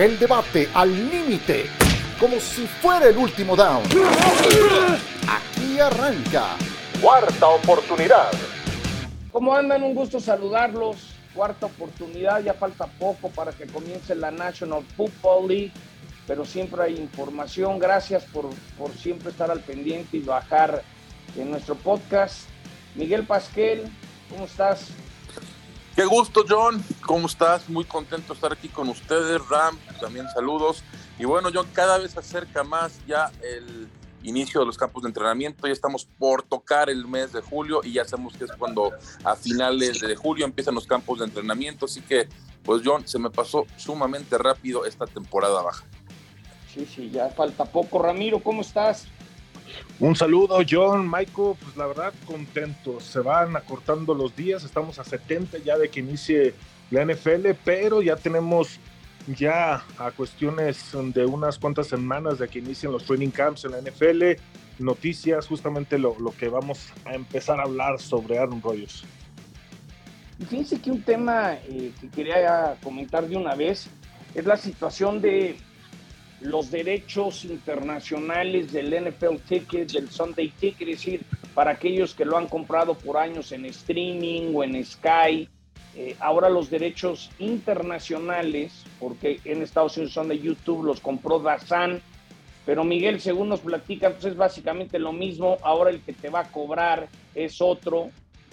El debate al límite, como si fuera el último down. Aquí arranca. Cuarta oportunidad. ¿Cómo andan? Un gusto saludarlos. Cuarta oportunidad, ya falta poco para que comience la National Football League, pero siempre hay información. Gracias por, por siempre estar al pendiente y bajar en nuestro podcast. Miguel Pasquel, ¿cómo estás? Qué gusto, John. ¿Cómo estás? Muy contento de estar aquí con ustedes. Ram, también saludos. Y bueno, John, cada vez acerca más ya el inicio de los campos de entrenamiento. Ya estamos por tocar el mes de julio y ya sabemos que es cuando a finales de julio empiezan los campos de entrenamiento. Así que, pues, John, se me pasó sumamente rápido esta temporada baja. Sí, sí, ya falta poco. Ramiro, ¿cómo estás? Un saludo, John, Michael, pues la verdad contento. Se van acortando los días, estamos a 70 ya de que inicie la NFL, pero ya tenemos ya a cuestiones de unas cuantas semanas de que inicien los training camps en la NFL, noticias, justamente lo, lo que vamos a empezar a hablar sobre Aaron Rodgers. Fíjense que un tema eh, que quería comentar de una vez es la situación de los derechos internacionales del NFL Ticket, del Sunday Ticket, es decir, para aquellos que lo han comprado por años en streaming o en Sky, eh, ahora los derechos internacionales, porque en Estados Unidos son de YouTube, los compró Dazan, pero Miguel, según nos platican, pues es básicamente lo mismo, ahora el que te va a cobrar es otro,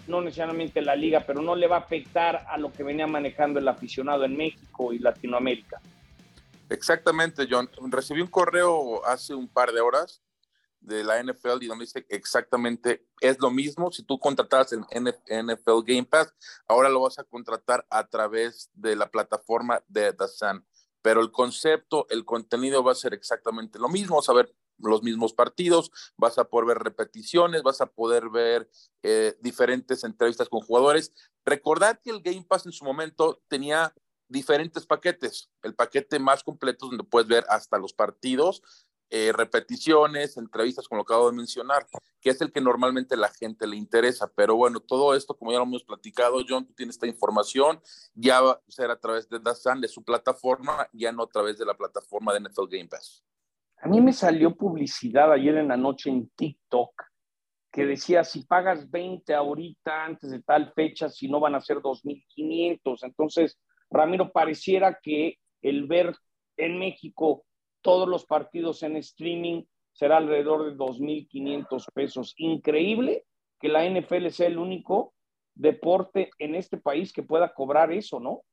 no necesariamente la liga, pero no le va a afectar a lo que venía manejando el aficionado en México y Latinoamérica. Exactamente, John. Recibí un correo hace un par de horas de la NFL y donde dice exactamente es lo mismo. Si tú contratabas en NFL Game Pass, ahora lo vas a contratar a través de la plataforma de Sun. Pero el concepto, el contenido va a ser exactamente lo mismo. Vas a ver los mismos partidos, vas a poder ver repeticiones, vas a poder ver eh, diferentes entrevistas con jugadores. Recordad que el Game Pass en su momento tenía diferentes paquetes. El paquete más completo donde puedes ver hasta los partidos, eh, repeticiones, entrevistas, como lo acabo de mencionar, que es el que normalmente la gente le interesa. Pero bueno, todo esto, como ya lo hemos platicado, John, tú tienes esta información, ya va a ser a través de Dazan, de su plataforma, ya no a través de la plataforma de NFL Game Pass. A mí me salió publicidad ayer en la noche en TikTok que decía, si pagas 20 ahorita antes de tal fecha, si no van a ser 2.500. Entonces, Ramiro, pareciera que el ver en México todos los partidos en streaming será alrededor de 2.500 pesos. Increíble que la NFL sea el único deporte en este país que pueda cobrar eso, ¿no?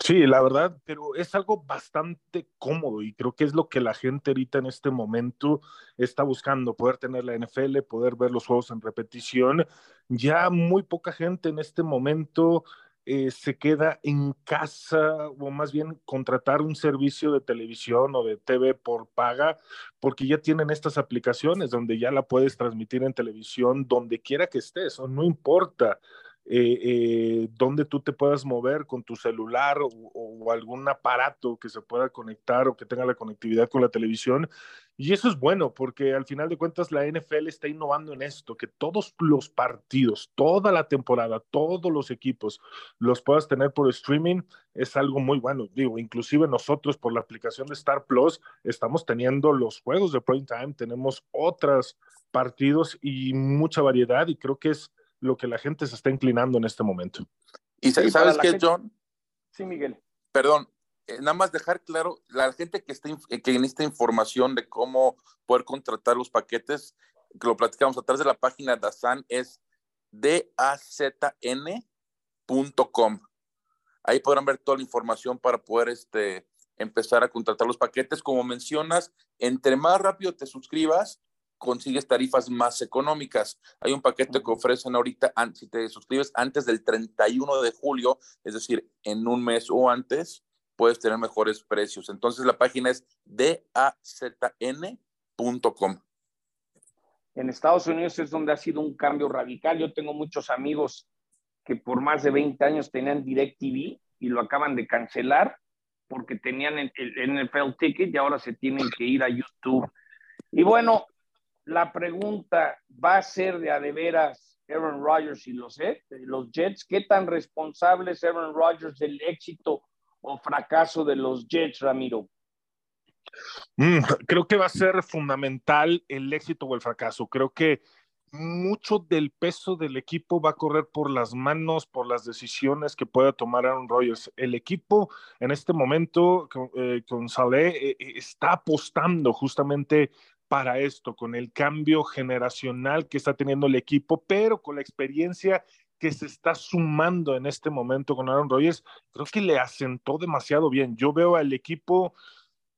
Sí, la verdad, pero es algo bastante cómodo y creo que es lo que la gente ahorita en este momento está buscando, poder tener la NFL, poder ver los juegos en repetición. Ya muy poca gente en este momento eh, se queda en casa o más bien contratar un servicio de televisión o de TV por paga, porque ya tienen estas aplicaciones donde ya la puedes transmitir en televisión donde quiera que estés, o no importa. Eh, eh, donde tú te puedas mover con tu celular o, algún aparato que se pueda conectar o que tenga la conectividad con la televisión. Y eso es bueno porque al final de cuentas la NFL está innovando en esto, que todos los partidos, toda la temporada, todos los equipos los puedas tener por streaming es algo muy bueno. Digo, inclusive nosotros por la aplicación de Star Plus estamos teniendo los juegos de prime time, tenemos otros partidos y mucha variedad y creo que es lo que la gente se está inclinando en este momento. Y sabes qué, John? Sí, Miguel. Perdón, eh, nada más dejar claro, la gente que, está, eh, que esta información de cómo poder contratar los paquetes, que lo platicamos a través de la página de Dazan, es dazn.com. Ahí podrán ver toda la información para poder este, empezar a contratar los paquetes. Como mencionas, entre más rápido te suscribas, consigues tarifas más económicas. Hay un paquete que ofrecen ahorita, si te suscribes antes del 31 de julio, es decir, en un mes o antes, puedes tener mejores precios. Entonces la página es dazn.com. En Estados Unidos es donde ha sido un cambio radical. Yo tengo muchos amigos que por más de 20 años tenían DirecTV y lo acaban de cancelar porque tenían el, el NFL Ticket y ahora se tienen que ir a YouTube. Y bueno, la pregunta va a ser de a de veras Aaron Rodgers y los, Jets, ¿qué tan responsable es Aaron Rodgers del éxito o fracaso de los Jets, Ramiro? Mm, creo que va a ser fundamental el éxito o el fracaso. Creo que mucho del peso del equipo va a correr por las manos, por las decisiones que pueda tomar Aaron Rodgers. El equipo en este momento con, eh, Saleh eh, eh, está apostando justamente para esto, con el cambio generacional que está teniendo el equipo, pero con la experiencia que se está sumando en este momento con Aaron Rodgers, creo que le asentó demasiado bien. Yo veo al equipo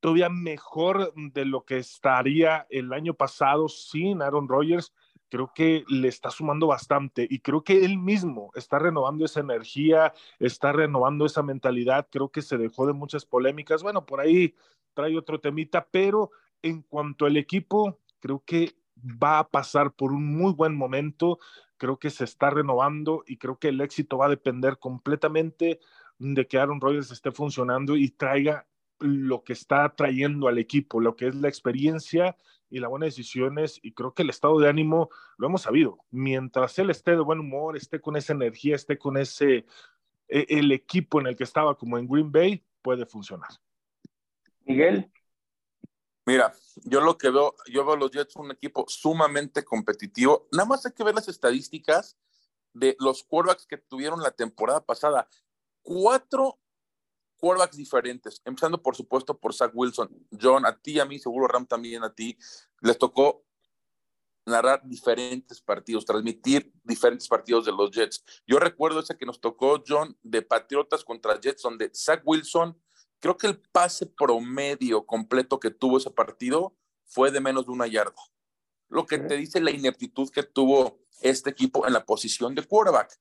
todavía mejor de lo que estaría el año pasado sin Aaron Rodgers. Creo que le está sumando bastante y creo que él mismo está renovando esa energía, está renovando esa mentalidad, creo que se dejó de muchas polémicas, bueno, por ahí trae otro temita, pero en cuanto al equipo, creo que va a pasar por un muy buen momento, creo que se está renovando y creo que el éxito va a depender completamente de que Aaron Rodgers esté funcionando y traiga lo que está trayendo al equipo, lo que es la experiencia y la buena decisiones y creo que el estado de ánimo lo hemos sabido. Mientras él esté de buen humor, esté con esa energía, esté con ese e, el equipo en el que estaba como en Green Bay, puede funcionar. Miguel. Mira, yo lo que veo, yo veo los Jets un equipo sumamente competitivo. Nada más hay que ver las estadísticas de los quarterbacks que tuvieron la temporada pasada. Cuatro quarterbacks diferentes, empezando por supuesto por Zach Wilson. John, a ti, a mí, seguro Ram también a ti, les tocó narrar diferentes partidos, transmitir diferentes partidos de los Jets. Yo recuerdo ese que nos tocó, John, de Patriotas contra Jets, donde Zach Wilson, creo que el pase promedio completo que tuvo ese partido fue de menos de una yarda. Lo que te dice la ineptitud que tuvo este equipo en la posición de quarterback.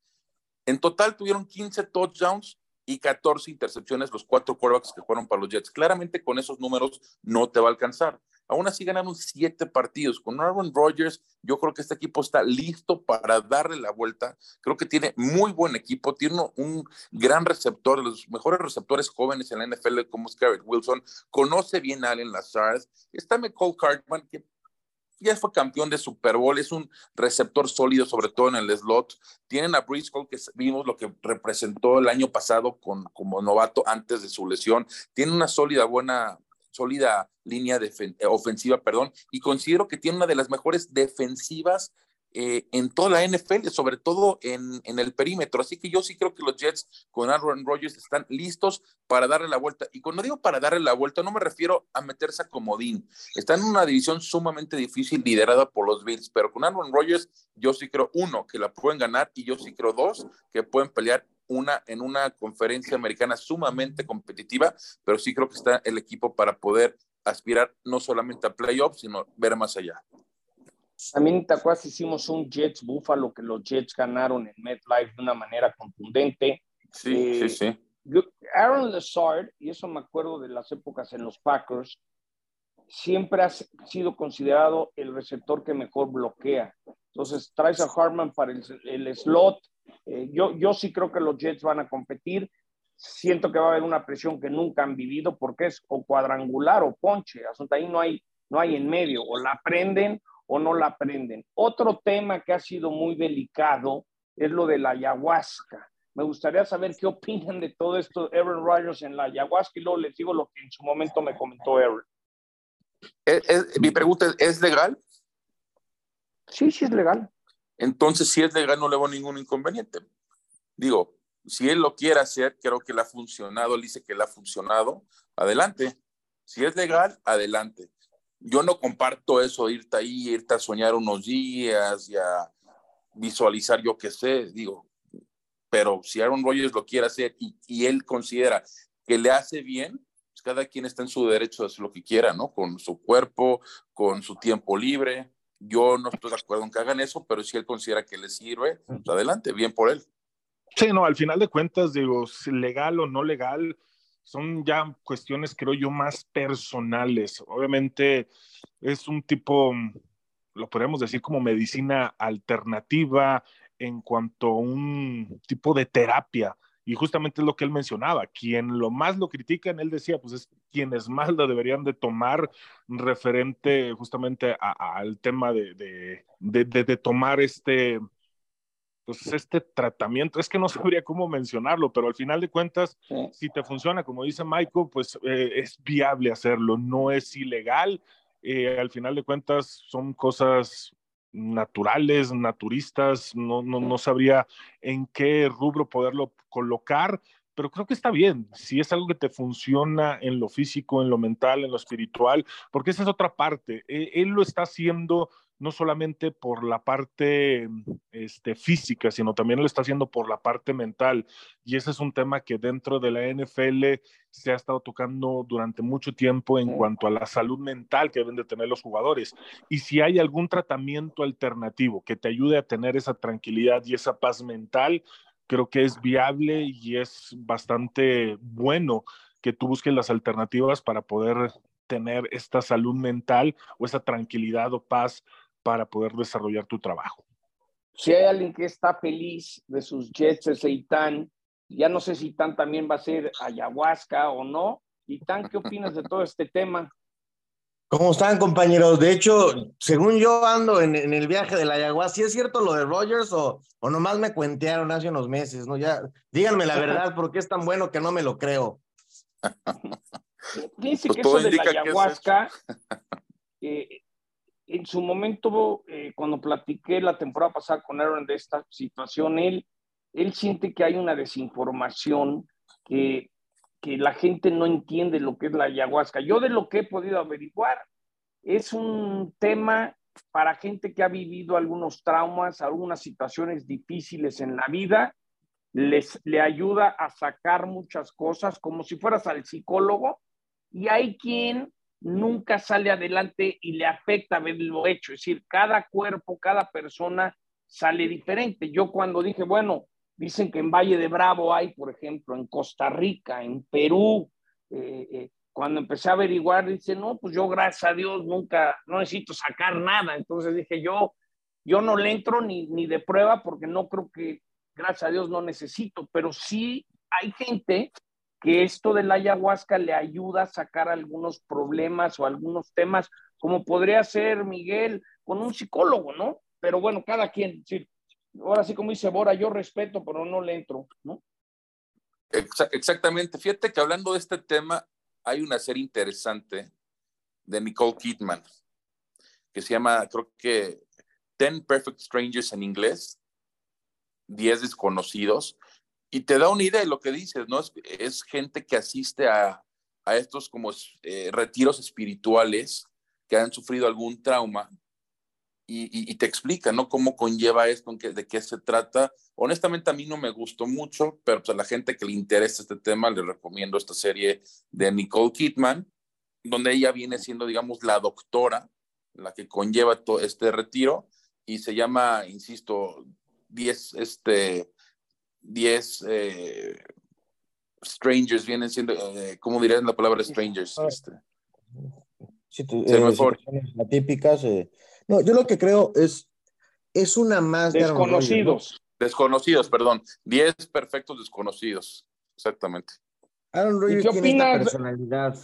En total tuvieron 15 touchdowns y 14 intercepciones los cuatro quarterbacks que fueron para los Jets. Claramente con esos números no te va a alcanzar. Aún así ganaron siete partidos. Con Aaron Rodgers, yo creo que este equipo está listo para darle la vuelta. Creo que tiene muy buen equipo, tiene un gran receptor, los mejores receptores jóvenes en la NFL como es Garrett Wilson. Conoce bien a Allen Lazard. Está McCall Cartman, que ya fue campeón de Super Bowl, es un receptor sólido, sobre todo en el slot. Tienen a Briscoe, que vimos lo que representó el año pasado con, como novato antes de su lesión. Tiene una sólida, buena, sólida línea ofensiva, perdón, y considero que tiene una de las mejores defensivas eh, en toda la NFL, sobre todo en, en, el perímetro. Así que yo sí creo que los Jets con Aaron Rodgers están listos para darle la vuelta. Y cuando digo para darle la vuelta, no me refiero a meterse a comodín. Están en una división sumamente difícil liderada por los Bills, pero con Aaron Rodgers yo sí creo, uno, que la pueden ganar y yo sí creo, dos, que pueden pelear una, en una conferencia americana sumamente competitiva, pero sí creo que está el equipo para poder aspirar no solamente a playoffs, sino ver más allá. También te acuerdas, hicimos un Jets Buffalo que los Jets ganaron en MetLife de una manera contundente. Sí, sí, sí. Aaron Lazard, y eso me acuerdo de las épocas en los Packers, siempre ha sido considerado el receptor que mejor bloquea. Entonces, traes a Hartman para el, slot. Eh, yo, yo sí creo que los Jets van a competir. Siento que va a haber una presión que nunca han vivido porque es o cuadrangular o ponche. Asunto ahí no hay, no hay en medio. O la prenden o no la aprenden. Otro tema que ha sido muy delicado es lo de la ayahuasca. Me gustaría saber qué opinan de todo esto, Aaron Rodgers en la ayahuasca, y luego les digo lo que en su momento me comentó Aaron. mi pregunta es, ¿es legal? Sí, sí es legal. Entonces, si es legal, no le veo ningún inconveniente. Digo, si él lo quiere hacer, creo que le ha funcionado, él dice que le ha funcionado, adelante. Si es legal, adelante yo no comparto eso, irte ahí, irte a soñar unos días y a visualizar yo qué sé, digo, pero si Aaron Rodgers lo quiere hacer y, él considera que le hace bien, pues cada quien está en su derecho de hacer lo que quiera, ¿no? Con su cuerpo, con su tiempo libre. Yo no estoy de acuerdo en que hagan eso, pero si él considera que le sirve, pues adelante, bien por él. Sí, no, al final de cuentas, digo, legal o no legal, son ya cuestiones, creo yo, más personales. Obviamente es un tipo, lo podríamos decir como medicina alternativa en cuanto a un tipo de terapia. Y justamente es lo que él mencionaba, quien lo más lo critican, él decía, pues es quienes más lo deberían de tomar referente justamente al tema de, de, de, de tomar este, pues este tratamiento, es que no sabría cómo mencionarlo, pero al final de cuentas, si te funciona, como dice Michael, pues eh, es viable hacerlo, no es ilegal. Eh, al final de cuentas son cosas naturales, naturistas, no, no, no sabría en qué rubro poderlo colocar, pero creo que está bien, si es algo que te funciona en lo físico, en lo mental, en lo espiritual, porque esa es otra parte. E, él lo está haciendo no solamente por la parte este, física, sino también lo está haciendo por la parte mental. Y ese es un tema que dentro de la NFL se ha estado tocando durante mucho tiempo en cuanto a la salud mental que deben de tener los jugadores. Y si hay algún tratamiento alternativo que te ayude a tener esa tranquilidad y esa paz mental, creo que es viable y es bastante bueno que tú busques las alternativas para poder tener esta salud mental o esa tranquilidad o paz para poder desarrollar tu trabajo. Si hay alguien que está feliz de sus Jets es Eitan, ya no sé si Eitan también va a ser ayahuasca o no. Eitan, ¿qué opinas de todo este tema? ¿Cómo están, compañeros? De hecho, según yo ando en, el viaje de la ayahuasca, ¿sí es cierto lo de Rogers o, o nomás me cuentearon hace unos meses? ¿no? Ya, díganme la verdad, porque es tan bueno que no me lo creo. Dice pues que eso de la ayahuasca, eh, en su momento, eh, cuando platiqué la temporada pasada con Aaron de esta situación, él, él siente que hay una desinformación, que, que la gente no entiende lo que es la ayahuasca. Yo de lo que he podido averiguar, es un tema para gente que ha vivido algunos traumas, algunas situaciones difíciles en la vida, les le ayuda a sacar muchas cosas, como si fueras al psicólogo, y hay quien nunca sale adelante y le afecta haberlo hecho. Es decir, cada cuerpo, cada persona sale diferente. Yo cuando dije, bueno, dicen que en Valle de Bravo hay, por ejemplo, en Costa Rica, en Perú, eh, eh, cuando empecé a averiguar, dice, no, pues yo gracias a Dios nunca, no necesito sacar nada. Entonces dije, yo, yo no le entro ni, ni de prueba porque no creo que, gracias a Dios no necesito, pero sí hay gente que esto de la ayahuasca le ayuda a sacar algunos problemas o algunos temas, como podría ser Miguel con un psicólogo, ¿no? Pero bueno, cada quien, sí, ahora sí como dice Bora, yo respeto, pero no le entro, ¿no? Exactamente. Fíjate que hablando de este tema, hay una serie interesante de Nicole Kidman que se llama, creo que Ten Perfect Strangers en inglés, Diez desconocidos, y te da una idea de lo que dices, ¿no? Es, gente que asiste a, a estos como eh, retiros espirituales que han sufrido algún trauma y, te explica, ¿no? Cómo conlleva esto, de qué se trata. Honestamente a mí no me gustó mucho, pero pues a la gente que le interesa este tema le recomiendo esta serie de Nicole Kidman, donde ella viene siendo, digamos, la doctora, la que conlleva todo este retiro y se llama, insisto, 10, este, 10 eh, strangers vienen siendo, eh, ¿cómo dirían la palabra strangers? Este. Sí, eh, típicas. Eh. no, yo lo que creo es, es una más desconocidos. Desconocidos, perdón. 10 perfectos desconocidos. Exactamente. Aaron Rodgers tiene una personalidad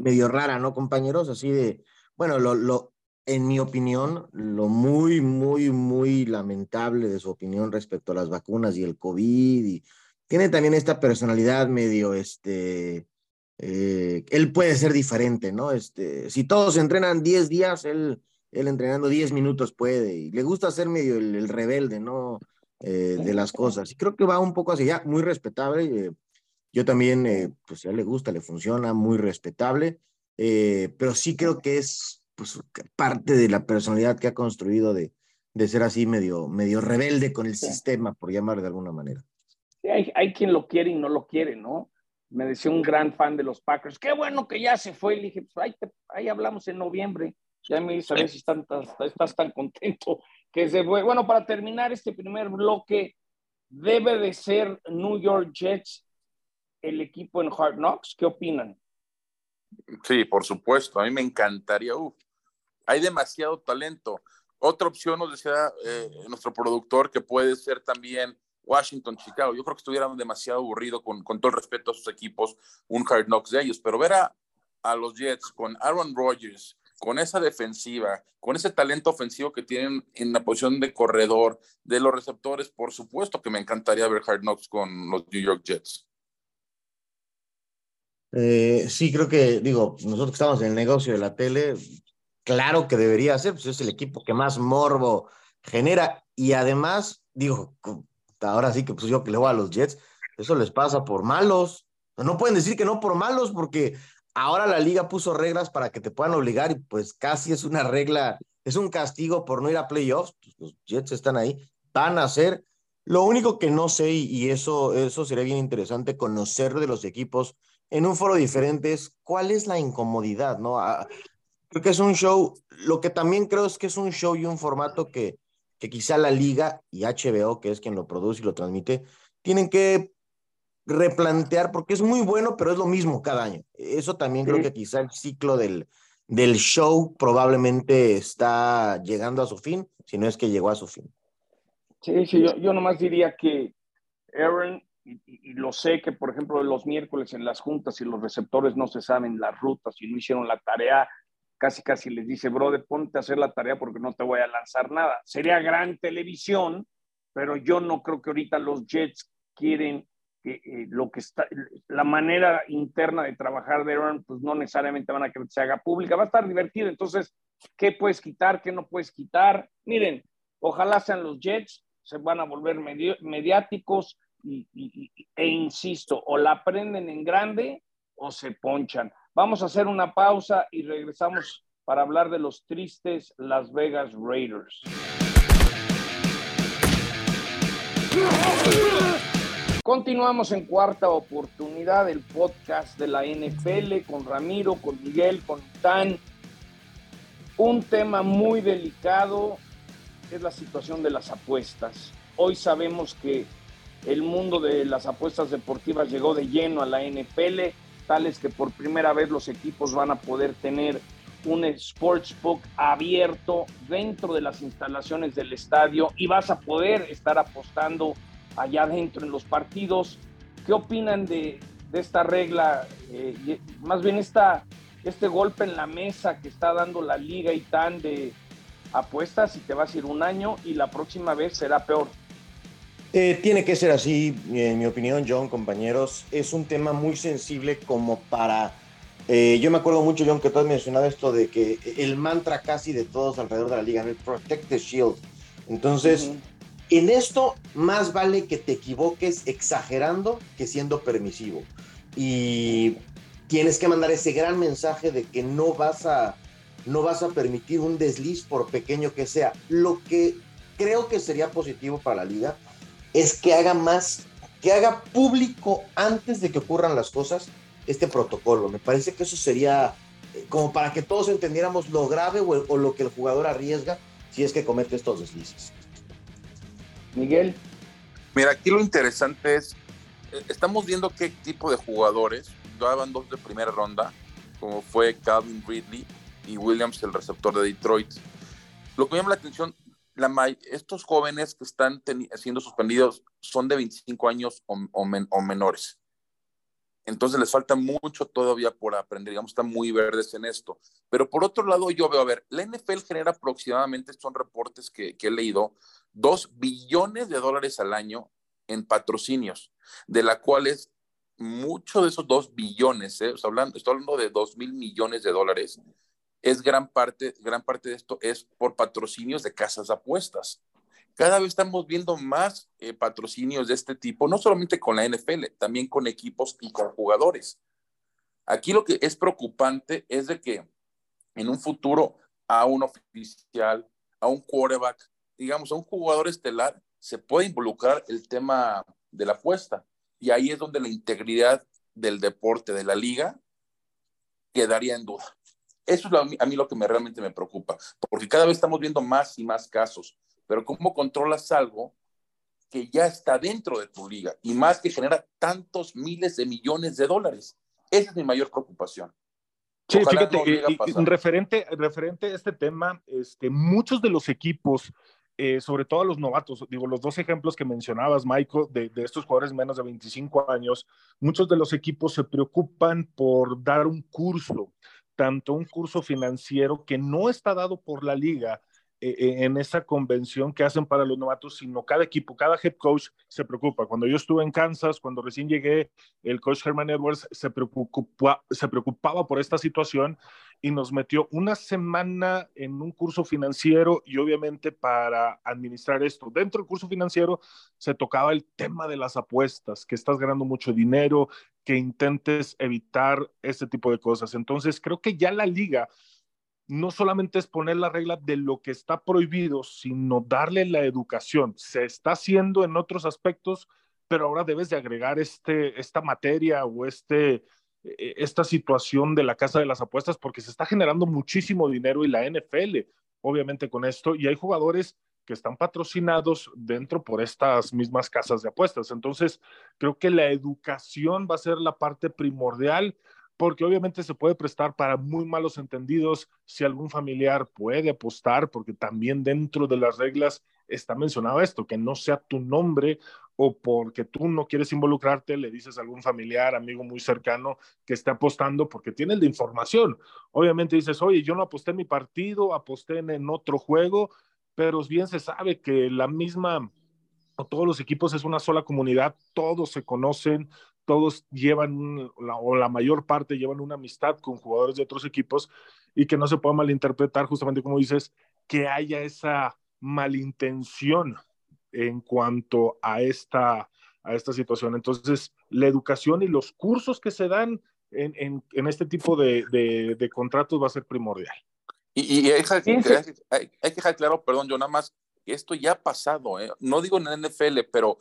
medio rara, ¿no, compañeros? Así de, bueno, lo, lo, en mi opinión, lo muy, muy, muy lamentable de su opinión respecto a las vacunas y el COVID. Y tiene también esta personalidad medio, este, eh, él puede ser diferente, ¿no? Este, si todos entrenan 10 días, él, él entrenando 10 minutos puede. Y le gusta ser medio el, rebelde, ¿no? Eh, de las cosas. Y creo que va un poco hacia allá, muy respetable. Eh, yo también, pues a él le gusta, le funciona, muy respetable. pero sí creo que es pues, parte de la personalidad que ha construido de, de ser así medio, medio rebelde con el sistema, por llamarlo de alguna manera. hay, hay, quien lo quiere y no lo quiere, ¿no? Me decía un gran fan de los Packers, qué bueno que ya se fue. Le dije, pues ahí, ahí hablamos en noviembre. Ya me dice a ver si están, estás tan contento que se fue. Bueno, para terminar este primer bloque, debe de ser New York Jets el equipo en Hard Knocks. ¿Qué opinan? Sí, por supuesto. A mí me encantaría. Uf, hay demasiado talento. Otra opción nos decía eh, nuestro productor que puede ser también Washington, Chicago. Yo creo que estuvieran demasiado aburrido con, todo el respeto a sus equipos, un hard knocks de ellos, pero ver a, a los Jets con Aaron Rodgers con esa defensiva, con ese talento ofensivo que tienen en la posición de corredor, de los receptores, por supuesto que me encantaría ver Hard Knocks con los New York Jets. Eh, sí, creo que, digo, nosotros que estamos en el negocio de la tele, claro que debería ser, pues es el equipo que más morbo genera y además, digo, ahora sí que pues yo que le voy a los Jets, eso les pasa por malos. No pueden decir que no por malos porque ahora la liga puso reglas para que te puedan obligar y pues casi es una regla, es un castigo por no ir a playoffs. Pues, los Jets están ahí, van a ser. Lo único que no sé, y eso, eso sería bien interesante conocer de los equipos en un foro diferente, es cuál es la incomodidad, ¿no? Ah, creo que es un show, lo que también creo es que es un show y un formato que, que quizá la liga y HBO, que es quien lo produce y lo transmite, tienen que replantear, porque es muy bueno, pero es lo mismo cada año. Eso también creo que quizá el ciclo del, del show probablemente está llegando a su fin, si no es que llegó a su fin. Sí, sí, yo, yo nomás diría que Aaron, y, lo sé que, por ejemplo, los miércoles en las juntas y los receptores no se saben las rutas y no hicieron la tarea, casi casi les dice, brother, ponte a hacer la tarea porque no te voy a lanzar nada. Sería gran televisión, pero yo no creo que ahorita los Jets quieren eh, lo que está, la manera interna de trabajar de Aaron, pues no necesariamente van a que se haga pública, va a estar divertido. Entonces, ¿qué puedes quitar? ¿Qué no puedes quitar? Miren, ojalá sean los Jets, se van a volver mediáticos e insisto, o la prenden en grande o se ponchan. Vamos a hacer una pausa y regresamos para hablar de los tristes Las Vegas Raiders. Continuamos en cuarta oportunidad del podcast de la NFL con Ramiro, con Miguel, con Tan. Un tema muy delicado es la situación de las apuestas. Hoy sabemos que el mundo de las apuestas deportivas llegó de lleno a la NFL, tales que por primera vez los equipos van a poder tener un sportsbook abierto dentro de las instalaciones del estadio y vas a poder estar apostando allá adentro en los partidos. ¿Qué opinan de, esta regla? Eh, más bien esta, este golpe en la mesa que está dando la liga y tan de apuestas y te vas a ir un año y la próxima vez será peor. Eh, tiene que ser así, en mi opinión, John, compañeros. Es un tema muy sensible como para... Eh, yo me acuerdo mucho, John, que tú has mencionado esto de que el mantra casi de todos alrededor de la liga, el Protect the Shield. Entonces, en esto más vale que te equivoques exagerando que siendo permisivo. Y tienes que mandar ese gran mensaje de que no vas a no vas a permitir un desliz por pequeño que sea. Lo que creo que sería positivo para la liga es que haga más, que haga público antes de que ocurran las cosas este protocolo. Me parece que eso sería eh, como para que todos entendiéramos lo grave o, o lo que el jugador arriesga si es que comete estos deslices. Miguel. Mira, aquí lo interesante es, eh, estamos viendo qué tipo de jugadores, daban dos de primera ronda, como fue Calvin Ridley y Williams, el receptor de Detroit. Lo que me llama la atención, la, estos jóvenes que están siendo suspendidos son de 25 años o, o, menores. Entonces les falta mucho todavía por aprender, digamos, están muy verdes en esto. Pero por otro lado, yo veo, a ver, la NFL genera aproximadamente, son reportes que, que he leído, 2 billones de dólares al año en patrocinios, de la cuales mucho de esos 2 billones, ¿eh? hablando, estoy hablando de 2 mil millones de dólares, es gran parte, gran parte de esto es por patrocinios de casas de apuestas. Cada vez estamos viendo más eh, patrocinios de este tipo, no solamente con la NFL, también con equipos y con jugadores. Aquí lo que es preocupante es de que en un futuro a un oficial, a un quarterback, digamos, a un jugador estelar, se puede involucrar el tema de la apuesta. Y ahí es donde la integridad del deporte, de la liga, quedaría en duda. Eso es a mí lo que me, realmente me preocupa, porque cada vez estamos viendo más y más casos, pero ¿cómo controlas algo que ya está dentro de tu liga y más que genera tantos miles de millones de dólares? Esa es mi mayor preocupación. Sí, fíjate, referente, referente a este tema, este, muchos de los equipos eh, sobre todo a los novatos, digo, los dos ejemplos que mencionabas, Michael, de, estos jugadores menos de 25 años, muchos de los equipos se preocupan por dar un curso tanto un curso financiero que no está dado por la liga eh, eh, en esa convención que hacen para los novatos, sino cada equipo, cada head coach se preocupa. Cuando yo estuve en Kansas, cuando recién llegué, el coach Herman Edwards se, preocupa, se preocupaba por esta situación y nos metió una semana en un curso financiero y obviamente para administrar esto. Dentro del curso financiero se tocaba el tema de las apuestas, que estás ganando mucho dinero, que intentes evitar este tipo de cosas. Entonces, creo que ya la liga no solamente es poner la regla de lo que está prohibido, sino darle la educación. Se está haciendo en otros aspectos, pero ahora debes de agregar este, esta materia o este, e, esta situación de la casa de las apuestas porque se está generando muchísimo dinero y la NFL, obviamente con esto, y hay jugadores que están patrocinados dentro por estas mismas casas de apuestas. Entonces, creo que la educación va a ser la parte primordial porque obviamente se puede prestar para muy malos entendidos si algún familiar puede apostar, porque también dentro de las reglas está mencionado esto, que no sea tu nombre o porque tú no quieres involucrarte, le dices a algún familiar, amigo muy cercano que esté apostando porque tiene la información. Obviamente dices, oye, yo no aposté en mi partido, aposté en, otro juego, pero bien se sabe que la misma, todos los equipos es una sola comunidad, todos se conocen, todos llevan, o la mayor parte llevan una amistad con jugadores de otros equipos y que no se pueda malinterpretar, justamente como dices, que haya esa malintención en cuanto a esta, a esta situación. Entonces, la educación y los cursos que se dan en, en, este tipo de, de, contratos va a ser primordial. Y, y hay, que dejar claro, perdón, yo nada más, esto ya ha pasado, ¿eh? no digo en la NFL, pero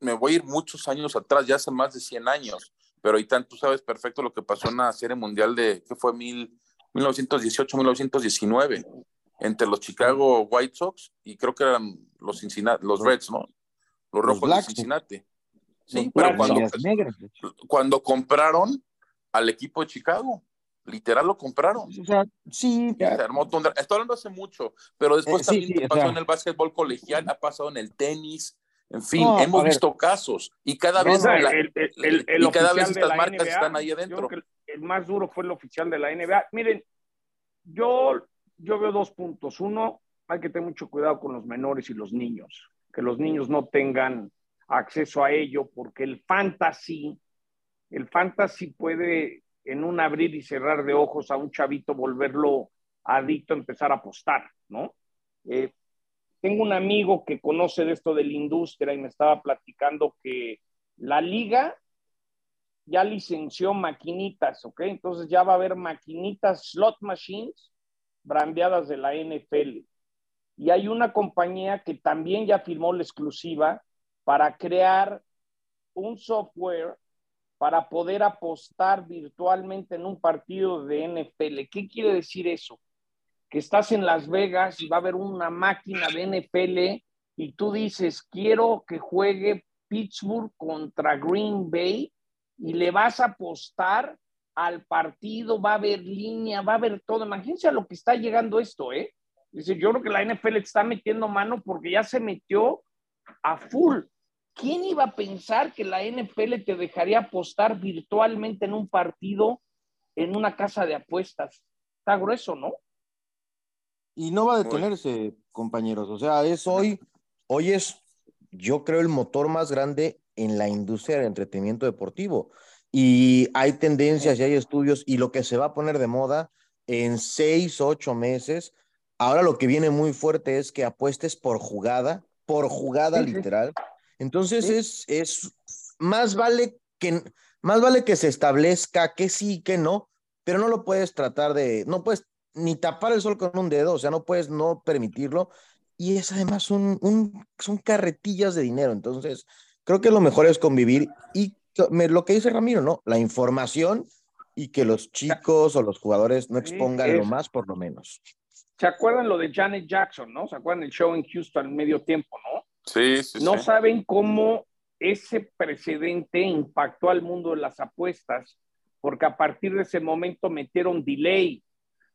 me voy a ir muchos años atrás, ya hace más de 100 años, pero ahorita tú sabes perfecto lo que pasó en la serie mundial de, ¿qué fue? Mil, 1918-1919, entre los Chicago White Sox y creo que eran los, Cincinnati, los Reds, ¿no? Los rojos de Cincinnati. Sí, pero cuando, cuando compraron al equipo de Chicago, literal lo compraron. O sea, sí. Se armó Estoy hablando hace mucho, pero después eh, también pasó en el básquetbol colegial, ha pasado en el tenis, en fin, hemos visto casos y cada vez, y cada vez estas marcas están ahí adentro. el más duro fue el oficial de la NBA. Miren, yo, yo veo dos puntos. Uno, hay que tener mucho cuidado con los menores y los niños, que los niños no tengan acceso a ello, porque el fantasy, el fantasy puede en un abrir y cerrar de ojos a un chavito volverlo adicto, empezar a apostar, ¿no? Eh, tengo un amigo que conoce de esto de la industria y me estaba platicando que la liga ya licenció maquinitas, ¿ok? Entonces ya va a haber maquinitas, slot machines, brandeadas de la NFL. Y hay una compañía que también ya firmó la exclusiva para crear un software para poder apostar virtualmente en un partido de NFL. ¿Qué quiere decir eso? que estás en Las Vegas y va a haber una máquina de NFL y tú dices, quiero que juegue Pittsburgh contra Green Bay y le vas a apostar al partido, va a haber línea, va a haber todo. Imagínense a lo que está llegando esto, ¿eh? Dice, yo creo que la NFL está metiendo mano porque ya se metió a full. ¿Quién iba a pensar que la NFL te dejaría apostar virtualmente en un partido en una casa de apuestas? Está grueso, ¿no? Y no va a detenerse, compañeros. O sea, es hoy, hoy es, yo creo, el motor más grande en la industria del entretenimiento deportivo. Y hay tendencias y hay estudios y lo que se va a poner de moda en seis, ocho meses. Ahora lo que viene muy fuerte es que apuestes por jugada, por jugada literal. Entonces es, es más vale que más vale que se establezca que sí, que no, pero no lo puedes tratar de, no puedes ni tapar el sol con un dedo, o sea, no puedes no permitirlo. Y es además un, son carretillas de dinero. Entonces, creo que lo mejor es convivir y lo que dice Ramiro, ¿no? La información y que los chicos o los jugadores no expongan lo más por lo menos. ¿Se acuerdan lo de Janet Jackson, no? ¿Se acuerdan el show en Houston medio tiempo, no? Sí, sí. No saben cómo ese precedente impactó al mundo de las apuestas, porque a partir de ese momento metieron delay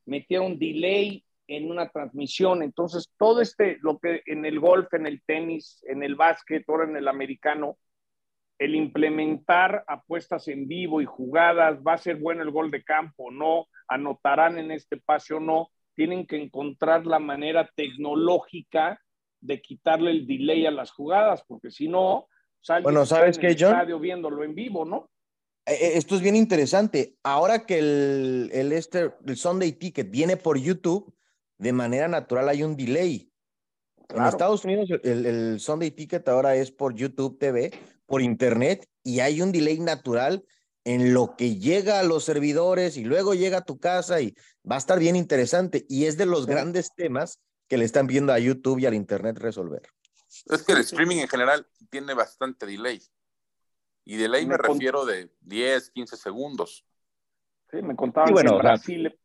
metieron delay en una transmisión. Entonces, todo este, lo que en el golf, en el tenis, en el básquet, ahora en el americano, el implementar apuestas en vivo y jugadas, va a ser bueno el gol de campo, no, anotarán en este pase o no, tienen que encontrar la manera tecnológica de quitarle el delay a las jugadas, porque si no, bueno, ¿sabes qué, John? estadio viéndolo en vivo, ¿no? Eh, eh, esto es bien interesante. Ahora que el, el, este, el Sunday Ticket viene por YouTube, de manera natural hay un delay. En Estados Unidos el, el, Sunday Ticket ahora es por YouTube TV, por Internet, y hay un delay natural en lo que llega a los servidores y luego llega a tu casa y va a estar bien interesante. Y es de los grandes temas que le están viendo a YouTube y al Internet resolver. Es que el streaming en general tiene bastante delay. Y delay me, refiero de 10, 15 segundos. Sí, me contaban que en Brasil,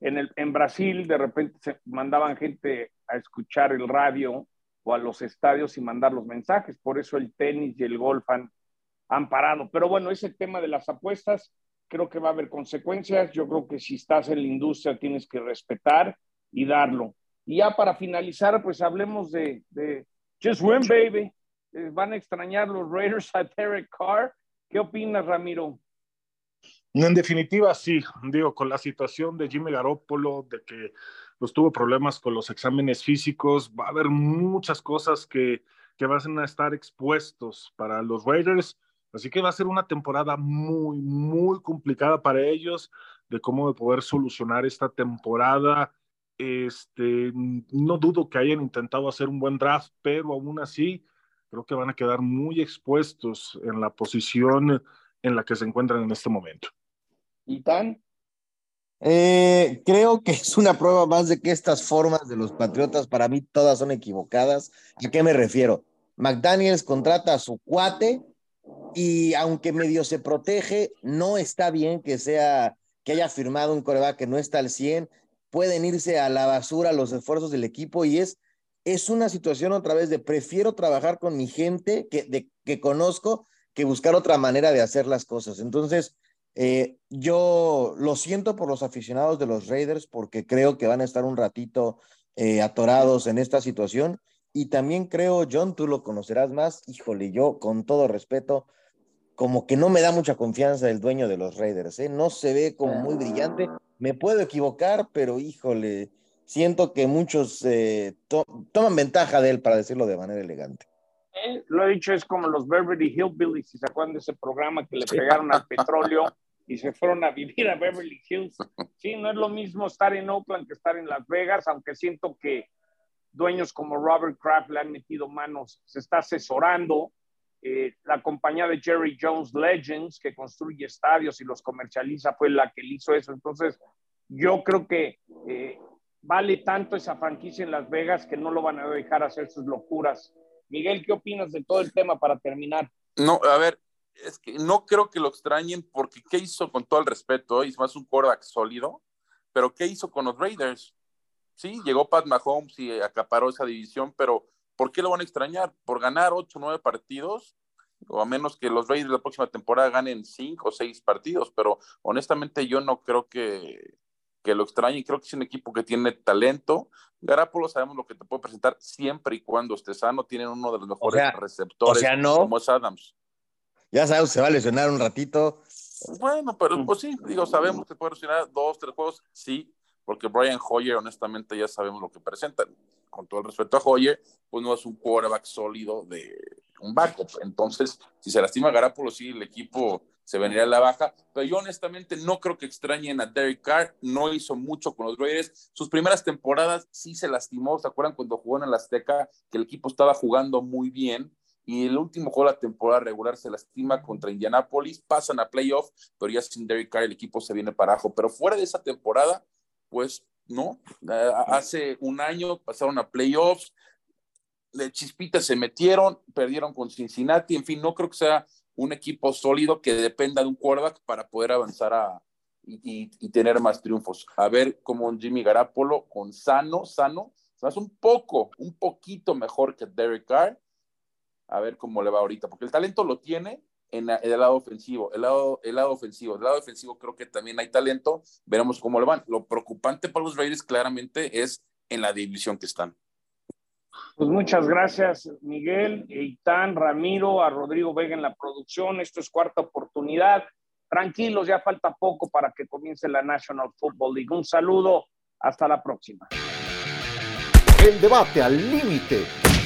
en, el, en Brasil de repente se mandaban gente a escuchar el radio o a los estadios y mandar los mensajes. Por eso el tenis y el golf han, han parado. Pero bueno, ese tema de las apuestas, creo que va a haber consecuencias. Yo creo que si estás en la industria tienes que respetar y darlo. Y ya para finalizar, pues hablemos de, de Just Win, baby. Eh, van a extrañar los Raiders a Derek Carr. ¿Qué opinas, Ramiro? En definitiva, sí. Digo, con la situación de Jimmy Garoppolo, de que pues, tuvo problemas con los exámenes físicos, va a haber muchas cosas que, que van a estar expuestos para los Raiders. Así que va a ser una temporada muy, muy complicada para ellos de cómo poder solucionar esta temporada este, no dudo que hayan intentado hacer un buen draft, pero aún así creo que van a quedar muy expuestos en la posición en la que se encuentran en este momento. ¿Y tan? Eh, creo que es una prueba más de que estas formas de los Patriotas para mí todas son equivocadas. ¿A qué me refiero? McDaniels contrata a su cuate y aunque medio se protege, no está bien que sea que haya firmado un coreback que no está al 100 pueden irse a la basura los esfuerzos del equipo y es, es una situación otra vez de prefiero trabajar con mi gente que, de, que conozco que buscar otra manera de hacer las cosas. Entonces, eh, yo lo siento por los aficionados de los Raiders porque creo que van a estar un ratito eh, atorados en esta situación. Y también creo, John, tú lo conocerás más, híjole, yo con todo respeto, como que no me da mucha confianza el dueño de los Raiders, ¿eh? no se ve como muy brillante. Me puedo equivocar, pero híjole, siento que muchos eh, toman ventaja de él, para decirlo de manera elegante. Eh, lo he dicho, es como los Beverly Hillbillies, si se acuerdan de ese programa que le pegaron al petróleo y se fueron a vivir a Beverly Hills. Sí, no es lo mismo estar en Oakland que estar en Las Vegas, aunque siento que dueños como Robert Kraft le han metido manos, se está asesorando, eh, la compañía de Jerry Jones Legends, que construye estadios y los comercializa, fue la que hizo eso. Entonces, yo creo que eh, vale tanto esa franquicia en Las Vegas que no lo van a dejar hacer sus locuras. Miguel, ¿qué opinas de todo el tema para terminar? No, a ver, es que no creo que lo extrañen porque ¿qué hizo con todo el respeto? Es más un quarterback sólido, pero ¿qué hizo con los Raiders? Sí, llegó Pat Mahomes y acaparó esa división, pero ¿Por qué lo van a extrañar? ¿Por ganar 8 o 9 partidos? O a menos que los Raiders la próxima temporada ganen 5 o 6 partidos, pero honestamente yo no creo que, que lo extrañen. Creo que es un equipo que tiene talento. Garapolo sabemos lo que te puede presentar siempre y cuando esté sano. Tienen uno de los mejores receptores como es Adams. Ya sabes, se va a lesionar un ratito. Bueno, pero pues sí, digo, sabemos que puede lesionar dos, tres juegos, sí, porque Brian Hoyer, honestamente, ya sabemos lo que presentan con todo el respeto a Hoyer, pues no es un quarterback sólido de un backup. Entonces, si se lastima Garapolo, sí, el equipo se vendría a la baja. Pero yo honestamente no creo que extrañen a Derek Carr. No hizo mucho con los Raiders. Sus primeras temporadas sí se lastimó. ¿Se acuerdan cuando jugó en el Azteca? Que el equipo estaba jugando muy bien. Y el último juego de la temporada regular se lastima contra Indianapolis. Pasan a playoff, pero ya sin Derek Carr el equipo se viene para abajo. Pero fuera de esa temporada, pues ¿no? Hace un año pasaron a playoffs, de chispitas se metieron, perdieron con Cincinnati, en fin, no creo que sea un equipo sólido que dependa de un quarterback para poder avanzar a, y, tener más triunfos. A ver cómo Jimmy Garapolo con sano, sano, es un poco, un poquito mejor que Derek Carr. A ver cómo le va ahorita, porque el talento lo tiene, en el lado ofensivo. El lado, el lado ofensivo, el lado defensivo creo que también hay talento. Veremos cómo le van. Lo preocupante para los Raiders claramente es en la división que están. Pues muchas gracias, Miguel, Eitan, Ramiro, a Rodrigo Vega en la producción. Esto es cuarta oportunidad. tranquilos, ya falta poco para que comience la National Football League. Un saludo, hasta la próxima. El debate al límite,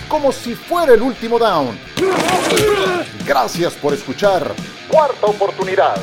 como si fuera el último down. Gracias por escuchar. Cuarta oportunidad.